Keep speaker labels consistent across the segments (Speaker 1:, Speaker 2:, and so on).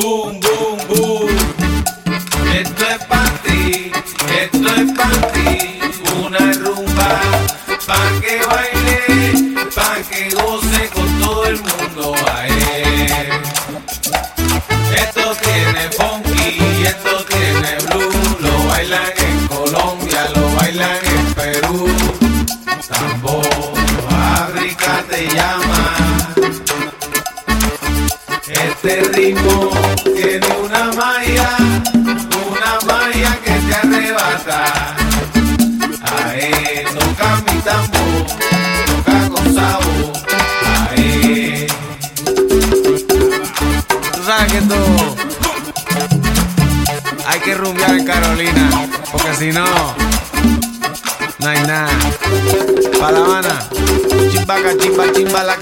Speaker 1: Boom, boom, boom. Esto es para ti, esto es para ti. Una rumba pa' que baile, pa' que goce con todo el mundo. Ae. Esto tiene funky, esto tiene blue. Lo bailan en Colombia, lo bailan en Perú. Tambor, África te llama. Este ritmo tiene una magia, una magia que te arrebata. Ae, toca mi tambor, toca con sabor. Ae. Sabes que esto hay que rumbear en Carolina, porque si no, no hay nada. Pa' La Habana, chimbaca, chimba, chimba la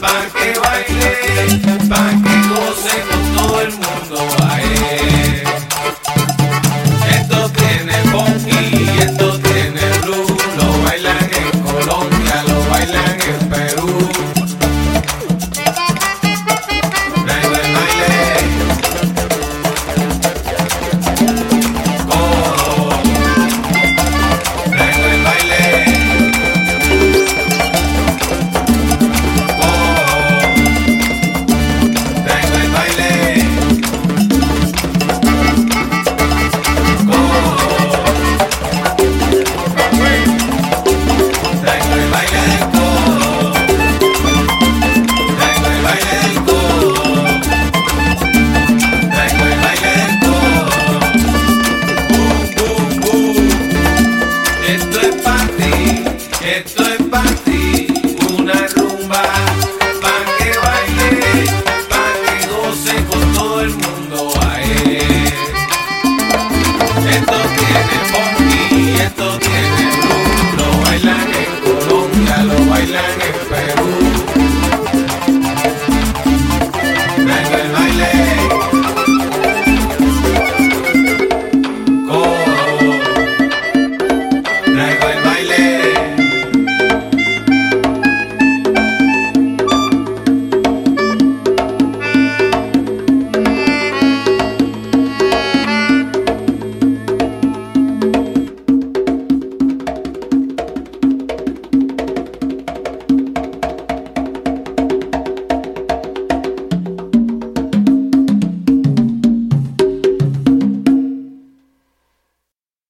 Speaker 1: pa' que baile, pa' que goce. Esto tiene funky, esto tiene blues. Lo bailan en Colombia, lo bailan en